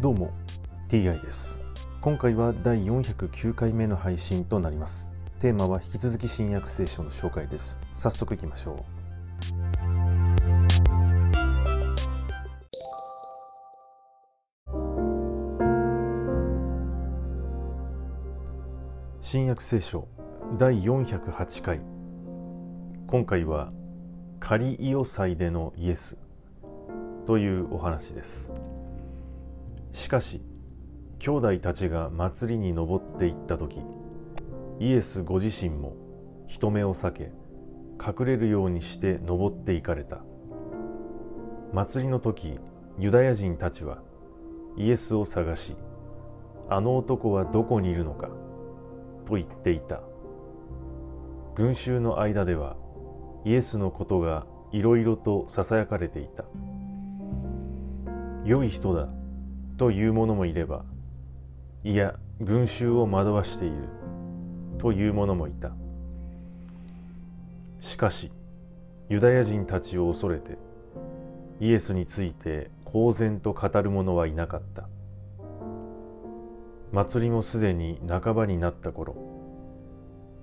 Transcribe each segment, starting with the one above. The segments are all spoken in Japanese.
どうも TI です。今回は第409回目の配信となります。テーマは引き続き新約聖書の紹介です。早速いきましょう。新約聖書第408回。今回はカリイオ祭でのイエスというお話です。しかし兄弟たちが祭りに登っていった時イエスご自身も人目を避け隠れるようにして登っていかれた。祭りの時ユダヤ人たちはイエスを探しあの男はどこにいるのかと言っていた。群衆の間ではイエスのことがいろいろとささやかれていた。良い人だ。という者もいればいや群衆を惑わしているという者もいた。しかしユダヤ人たちを恐れてイエスについて公然と語る者はいなかった。祭りもすでに半ばになった頃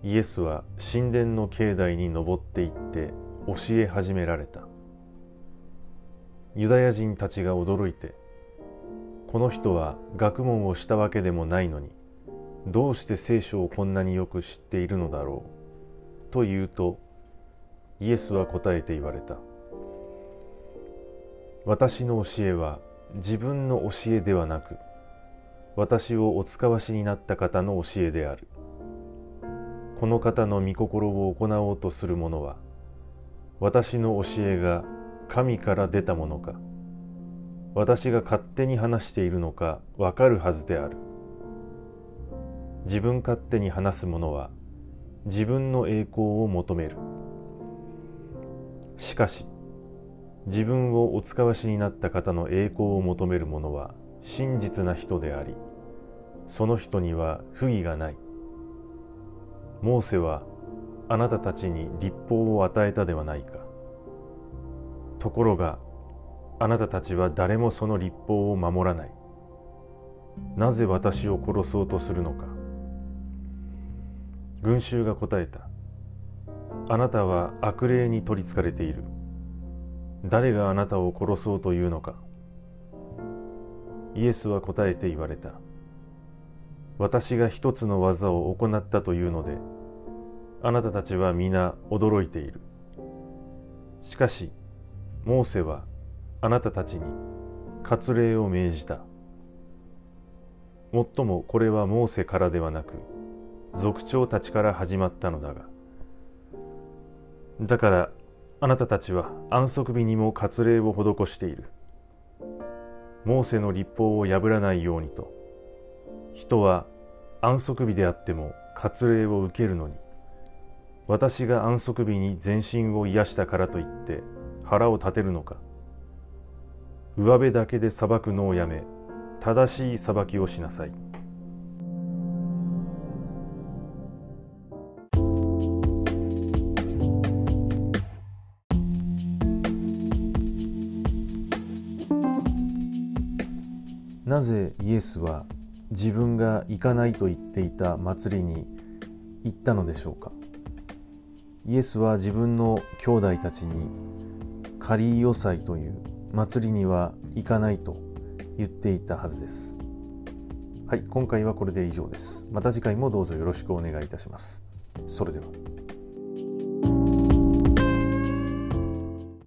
イエスは神殿の境内に登っていって教え始められた。ユダヤ人たちが驚いてこの人は学問をしたわけでもないのにどうして聖書をこんなによく知っているのだろうと言うとイエスは答えて言われた。私の教えは自分の教えではなく私をお使わしになった方の教えである。この方の御心を行おうとする者は私の教えが神から出たものか私が勝手に話しているのかわかるはずである。自分勝手に話す者は自分の栄光を求める。しかし自分をお使わしになった方の栄光を求める者は真実な人でありその人には不義がない。モーセはあなたたちに立法を与えたではないか。ところがあなたたちは誰もその立法を守らない。なぜ私を殺そうとするのか。群衆が答えた。あなたは悪霊に取りつかれている。誰があなたを殺そうというのか。イエスは答えて言われた。私が一つの技を行ったというのであなたたちは皆驚いている。しかしモーセはあなたたちに割礼を命じた。もっともこれはモーセからではなく族長たちから始まったのだが。だからあなたたちは安息日にも割礼を施している。モーセの立法を破らないようにと。人は安息日であっても割礼を受けるのに。私が安息日に全身を癒したからといって腹を立てるのか。上辺だけで裁くのをやめ正しい裁きをしなさい。なぜイエスは自分が行かないと言っていた祭りに行ったのでしょうか？イエスは自分の兄弟たちにカリーヨ祭という祭りには行かないと言っていたはずです。はい、今回はこれで以上です。また次回もどうぞよろしくお願いいたします。それでは。